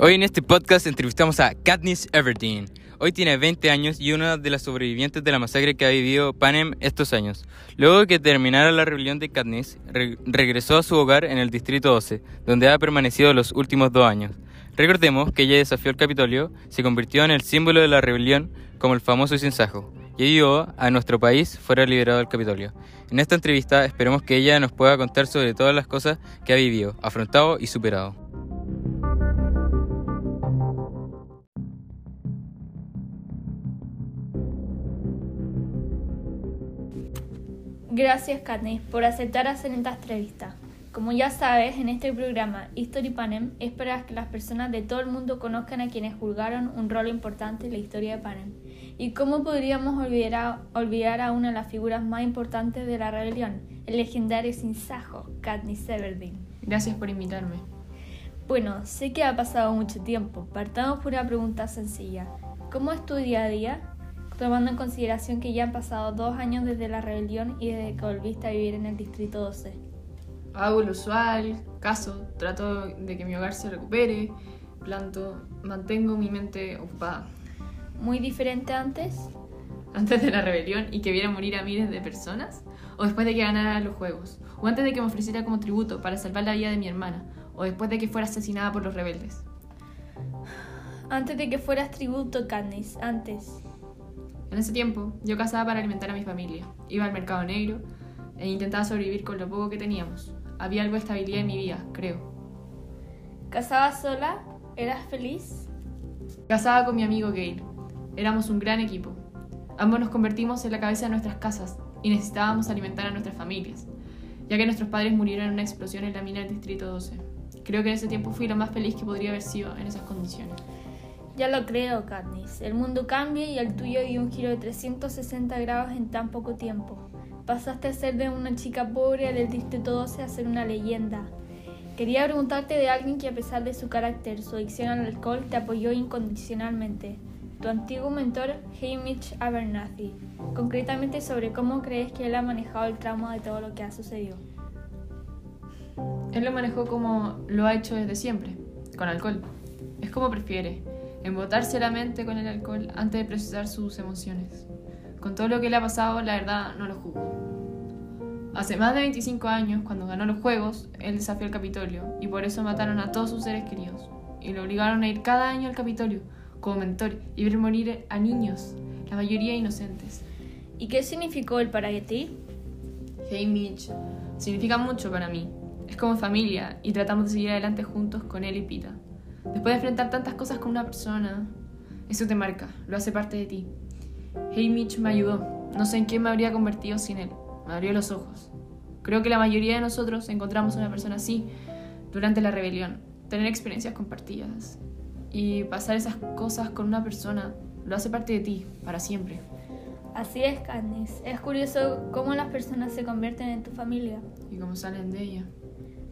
Hoy en este podcast entrevistamos a Katniss Everdeen. Hoy tiene 20 años y una de las sobrevivientes de la masacre que ha vivido Panem estos años. Luego de que terminara la rebelión de Katniss, regresó a su hogar en el Distrito 12, donde ha permanecido los últimos dos años. Recordemos que ella desafió el Capitolio, se convirtió en el símbolo de la rebelión como el famoso sinsajo, y ayudó a nuestro país fuera liberado del Capitolio. En esta entrevista esperemos que ella nos pueda contar sobre todas las cosas que ha vivido, afrontado y superado. Gracias, Katniss, por aceptar hacer esta entrevista. Como ya sabes, en este programa History Panem es para que las personas de todo el mundo conozcan a quienes jugaron un rol importante en la historia de Panem. ¿Y cómo podríamos olvidar a, olvidar a una de las figuras más importantes de la rebelión, el legendario sinsajo, Katniss Everdeen? Gracias por invitarme. Bueno, sé que ha pasado mucho tiempo. Partamos por una pregunta sencilla. ¿Cómo es tu día a día? Tomando en consideración que ya han pasado dos años desde la rebelión y desde que volviste a vivir en el Distrito 12. Hago lo usual, caso, trato de que mi hogar se recupere, planto, mantengo mi mente ocupada. ¿Muy diferente antes? ¿Antes de la rebelión y que viera morir a miles de personas? ¿O después de que ganara los juegos? ¿O antes de que me ofreciera como tributo para salvar la vida de mi hermana? ¿O después de que fuera asesinada por los rebeldes? Antes de que fueras tributo, Candice, antes. En ese tiempo, yo casaba para alimentar a mi familia, iba al mercado negro e intentaba sobrevivir con lo poco que teníamos. Había algo de estabilidad en mi vida, creo. ¿Casabas sola? ¿Eras feliz? Casaba con mi amigo Gail. Éramos un gran equipo. Ambos nos convertimos en la cabeza de nuestras casas y necesitábamos alimentar a nuestras familias, ya que nuestros padres murieron en una explosión en la mina del Distrito 12. Creo que en ese tiempo fui lo más feliz que podría haber sido en esas condiciones. Ya lo creo, Katniss. El mundo cambia y el tuyo dio un giro de 360 grados en tan poco tiempo. Pasaste a ser de una chica pobre del Distrito 12 a ser una leyenda. Quería preguntarte de alguien que a pesar de su carácter, su adicción al alcohol, te apoyó incondicionalmente. Tu antiguo mentor, Hamish Abernathy. Concretamente sobre cómo crees que él ha manejado el trauma de todo lo que ha sucedido. Él lo manejó como lo ha hecho desde siempre, con alcohol. Es como prefiere embotarse la mente con el alcohol antes de procesar sus emociones. Con todo lo que le ha pasado, la verdad no lo juzgo. Hace más de 25 años, cuando ganó los Juegos, él desafió el Capitolio y por eso mataron a todos sus seres queridos. Y lo obligaron a ir cada año al Capitolio como mentor y ver morir a niños, la mayoría inocentes. ¿Y qué significó él para ti? Hey Mitch, significa mucho para mí. Es como familia y tratamos de seguir adelante juntos con él y Pita. Después de enfrentar tantas cosas con una persona, eso te marca, lo hace parte de ti. Hey Mitch me ayudó. No sé en qué me habría convertido sin él. Me abrió los ojos. Creo que la mayoría de nosotros encontramos a una persona así durante la rebelión. Tener experiencias compartidas y pasar esas cosas con una persona lo hace parte de ti para siempre. Así es, Candice. Es curioso cómo las personas se convierten en tu familia. Y cómo salen de ella.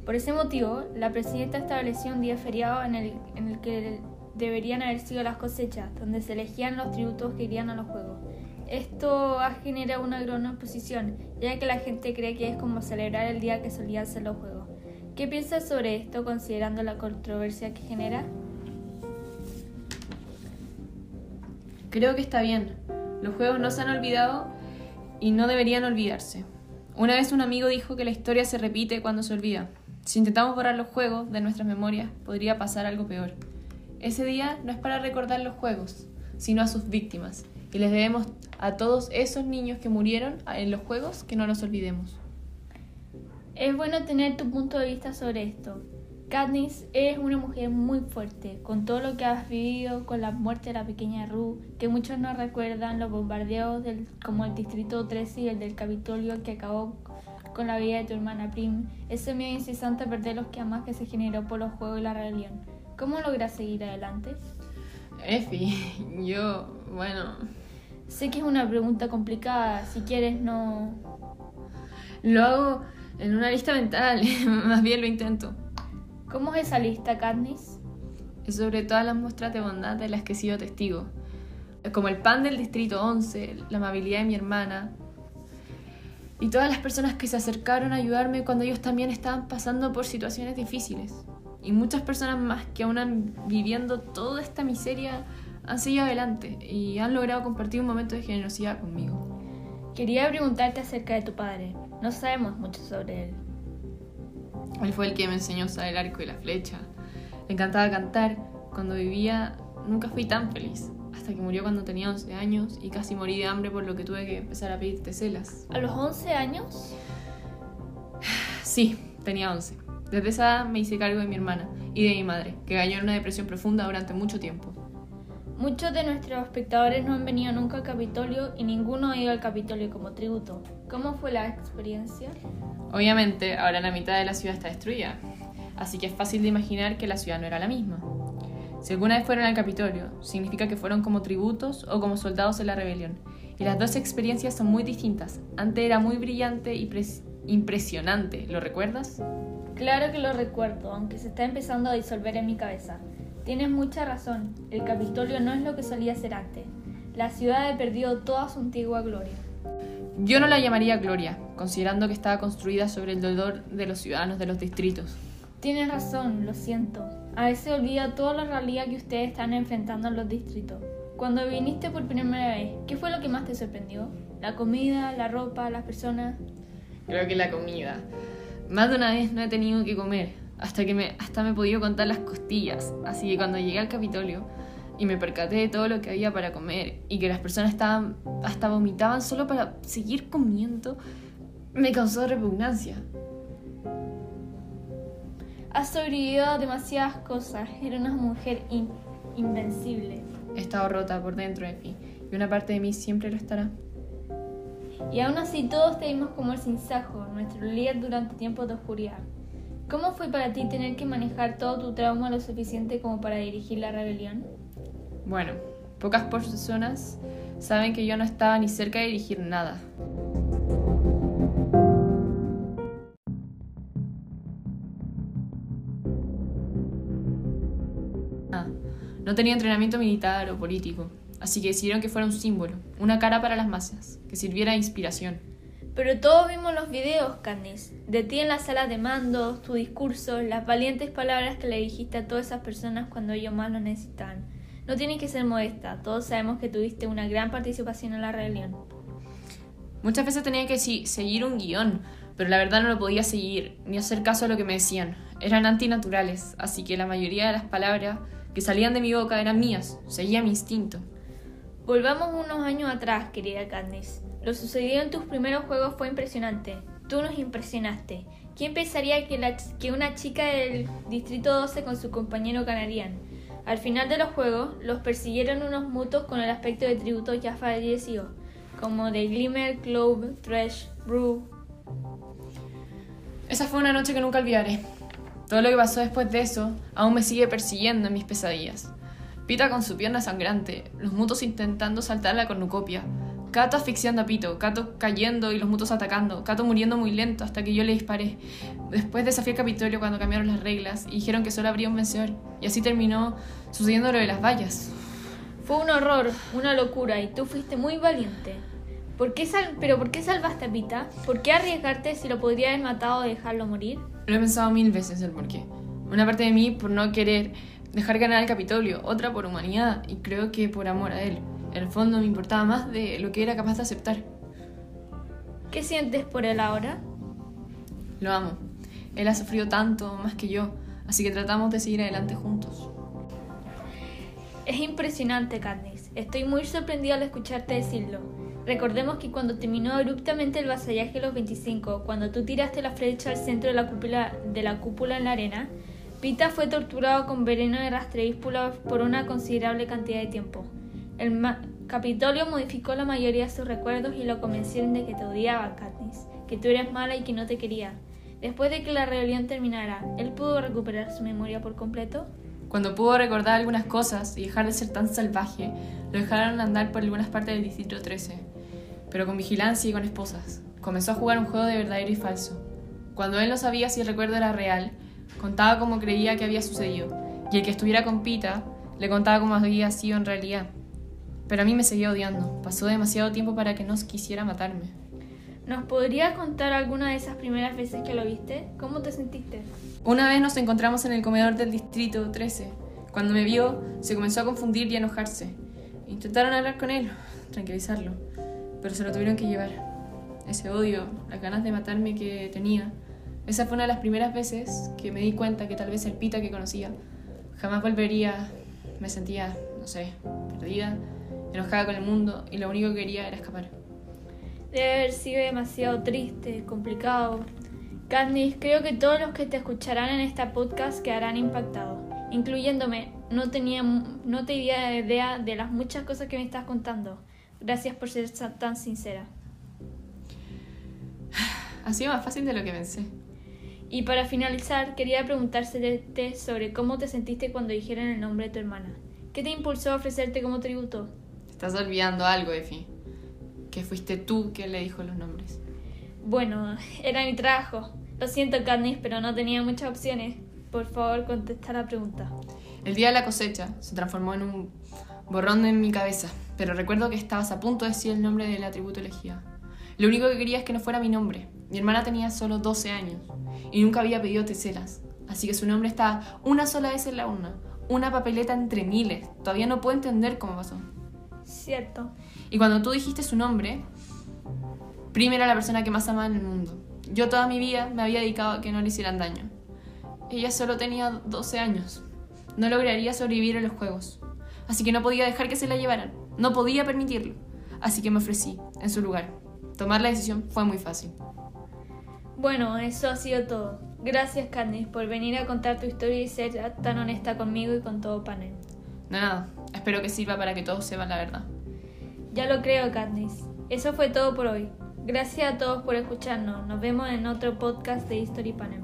Por ese motivo, la presidenta estableció un día feriado en el, que deberían haber sido las cosechas, donde se elegían los tributos que irían a los juegos. Esto ha generado una gran oposición, ya que la gente cree que es como celebrar el día que solían ser los juegos. ¿Qué piensas sobre esto considerando la controversia que genera? Creo que está bien. Los juegos no se han olvidado y no deberían olvidarse. Una vez un amigo dijo que la historia se repite cuando se olvida. Si intentamos borrar los juegos de nuestras memorias, podría pasar algo peor. Ese día no es para recordar los juegos, sino a sus víctimas, y les debemos a todos esos niños que murieron en los juegos que no los olvidemos. Es bueno tener tu punto de vista sobre esto. Katniss es una mujer muy fuerte, con todo lo que has vivido, con la muerte de la pequeña Rue, que muchos no recuerdan, los bombardeos del, como el Distrito 13 y el del Capitolio que acabó con la vida de tu hermana Prim, ese miedo incesante a perder los que amas que se generó por los juegos y la rebelión. ¿Cómo logras seguir adelante? Efi, yo, bueno... Sé que es una pregunta complicada, si quieres no... Lo hago en una lista mental, más bien lo intento. ¿Cómo es esa lista, Katniss? Es sobre todas las muestras de bondad de las que he sido testigo. Como el pan del Distrito 11, la amabilidad de mi hermana, y todas las personas que se acercaron a ayudarme cuando ellos también estaban pasando por situaciones difíciles. y muchas personas más que aún han viviendo toda esta miseria han seguido adelante y han logrado compartir un momento de generosidad conmigo. Quería preguntarte acerca de tu padre. No sabemos mucho sobre él. Él fue el que me enseñó a usar el arco y la flecha. Le encantaba cantar. Cuando vivía nunca fui tan feliz. Hasta que murió cuando tenía 11 años y casi morí de hambre por lo que tuve que empezar a pedir teselas. ¿A los 11 años? Sí, tenía 11. Desde esa edad me hice cargo de mi hermana y de mi madre, que cayó en una depresión profunda durante mucho tiempo. Muchos de nuestros espectadores no han venido nunca al Capitolio y ninguno ha ido al Capitolio como tributo. ¿Cómo fue la experiencia? Obviamente, ahora la mitad de la ciudad está destruida, así que es fácil de imaginar que la ciudad no era la misma. Si alguna vez fueron al Capitolio, significa que fueron como tributos o como soldados en la rebelión. Y las dos experiencias son muy distintas. Antes era muy brillante y impresionante, ¿lo recuerdas? Claro que lo recuerdo, aunque se está empezando a disolver en mi cabeza. Tienes mucha razón, el Capitolio no es lo que solía ser antes. La ciudad ha perdido toda su antigua gloria. Yo no la llamaría gloria, considerando que estaba construida sobre el dolor de los ciudadanos de los distritos. Tienes razón, lo siento. A veces olvida toda la realidad que ustedes están enfrentando en los distritos. Cuando viniste por primera vez, ¿qué fue lo que más te sorprendió? ¿La comida, la ropa, las personas? Creo que la comida. Más de una vez no he tenido que comer, hasta que me, hasta me he podido contar las costillas. Así que cuando llegué al Capitolio y me percaté de todo lo que había para comer y que las personas estaban hasta vomitaban solo para seguir comiendo, me causó repugnancia. Has sobrevivido a demasiadas cosas. Era una mujer invencible. He estado rota por dentro de mí y una parte de mí siempre lo estará. Y aún así todos te vimos como el sinsajo, nuestro líder durante tiempos de oscuridad. ¿Cómo fue para ti tener que manejar todo tu trauma lo suficiente como para dirigir la rebelión? Bueno, pocas personas saben que yo no estaba ni cerca de dirigir nada. No tenía entrenamiento militar o político, así que decidieron que fuera un símbolo, una cara para las masas, que sirviera de inspiración. Pero todos vimos los videos, Candice, de ti en la sala de mando, tu discurso, las valientes palabras que le dijiste a todas esas personas cuando ellos más lo necesitaban. No tienes que ser modesta, todos sabemos que tuviste una gran participación en la rebelión. Muchas veces tenía que seguir un guion, pero la verdad no lo podía seguir, ni hacer caso a lo que me decían. Eran antinaturales, así que la mayoría de las palabras que salían de mi boca eran mías, seguía mi instinto. Volvamos unos años atrás, querida Candice. Lo sucedido en tus primeros juegos fue impresionante. Tú nos impresionaste. ¿Quién pensaría que, que una chica del Distrito 12 con su compañero ganarían? Al final de los juegos, los persiguieron unos mutos con el aspecto de tributos ya fallecidos, como de Glimmer, Clove, Thresh, Brew. Esa fue una noche que nunca olvidaré. Todo lo que pasó después de eso aún me sigue persiguiendo en mis pesadillas. Pita con su pierna sangrante, los mutos intentando saltar la cornucopia, Kato asfixiando a Pito, Kato cayendo y los mutos atacando, Kato muriendo muy lento hasta que yo le disparé. Después desafié el Capitolio cuando cambiaron las reglas y dijeron que solo habría un vencedor. Y así terminó sucediendo lo de las vallas. Fue un horror, una locura y tú fuiste muy valiente. ¿Por qué sal ¿Pero por qué salvaste a Pita? ¿Por qué arriesgarte si lo podría haber matado o dejarlo morir? Lo he pensado mil veces el por qué. Una parte de mí por no querer dejar ganar el Capitolio, otra por humanidad y creo que por amor a él. En el fondo me importaba más de lo que era capaz de aceptar. ¿Qué sientes por él ahora? Lo amo. Él ha sufrido tanto, más que yo, así que tratamos de seguir adelante juntos. Es impresionante, Katniss. Estoy muy sorprendida al escucharte decirlo. Recordemos que cuando terminó abruptamente el vasallaje de los 25, cuando tú tiraste la flecha al centro de la cúpula, de la cúpula en la arena, Pita fue torturado con veneno de rastreíspula por una considerable cantidad de tiempo. El Capitolio modificó la mayoría de sus recuerdos y lo convencieron de que te odiaba, Katniss, que tú eres mala y que no te quería. Después de que la rebelión terminara, ¿él pudo recuperar su memoria por completo? Cuando pudo recordar algunas cosas y dejar de ser tan salvaje, lo dejaron andar por algunas partes del Distrito 13 pero con vigilancia y con esposas. Comenzó a jugar un juego de verdadero y falso. Cuando él no sabía si el recuerdo era real, contaba cómo creía que había sucedido, y el que estuviera con Pita le contaba cómo había sido en realidad. Pero a mí me seguía odiando. Pasó demasiado tiempo para que no quisiera matarme. ¿Nos podrías contar alguna de esas primeras veces que lo viste? ¿Cómo te sentiste? Una vez nos encontramos en el comedor del distrito 13. Cuando me vio, se comenzó a confundir y a enojarse. Intentaron hablar con él, tranquilizarlo, pero se lo tuvieron que llevar. Ese odio, las ganas de matarme que tenía, esa fue una de las primeras veces que me di cuenta que tal vez el Pita que conocía jamás volvería. Me sentía, no sé, perdida, enojada con el mundo y lo único que quería era escapar. Debe haber sido demasiado triste, complicado. Candice, creo que todos los que te escucharán en esta podcast quedarán impactados, incluyéndome. No tenía, no tenía idea de las muchas cosas que me estás contando. Gracias por ser tan sincera. Ha sido más fácil de lo que pensé. Y para finalizar, quería preguntarte sobre cómo te sentiste cuando dijeron el nombre de tu hermana. ¿Qué te impulsó a ofrecerte como tributo? Estás olvidando algo, Efi que fuiste tú quien le dijo los nombres. Bueno, era mi trabajo. Lo siento, Katniss, pero no tenía muchas opciones. Por favor, contesta la pregunta. El día de la cosecha se transformó en un borrón en mi cabeza, pero recuerdo que estabas a punto de decir el nombre del atributo elegido. Lo único que quería es que no fuera mi nombre. Mi hermana tenía solo 12 años y nunca había pedido teselas, así que su nombre estaba una sola vez en la urna, una papeleta entre miles. Todavía no puedo entender cómo pasó. Cierto. Y cuando tú dijiste su nombre, Prim era la persona que más amaba en el mundo. Yo toda mi vida me había dedicado a que no le hicieran daño. Ella solo tenía 12 años. No lograría sobrevivir en los juegos. Así que no podía dejar que se la llevaran. No podía permitirlo. Así que me ofrecí en su lugar. Tomar la decisión fue muy fácil. Bueno, eso ha sido todo. Gracias, Candice, por venir a contar tu historia y ser tan honesta conmigo y con todo panel. De nada. Espero que sirva para que todos sepan la verdad. Ya lo creo, Katniss. Eso fue todo por hoy. Gracias a todos por escucharnos. Nos vemos en otro podcast de History Panel.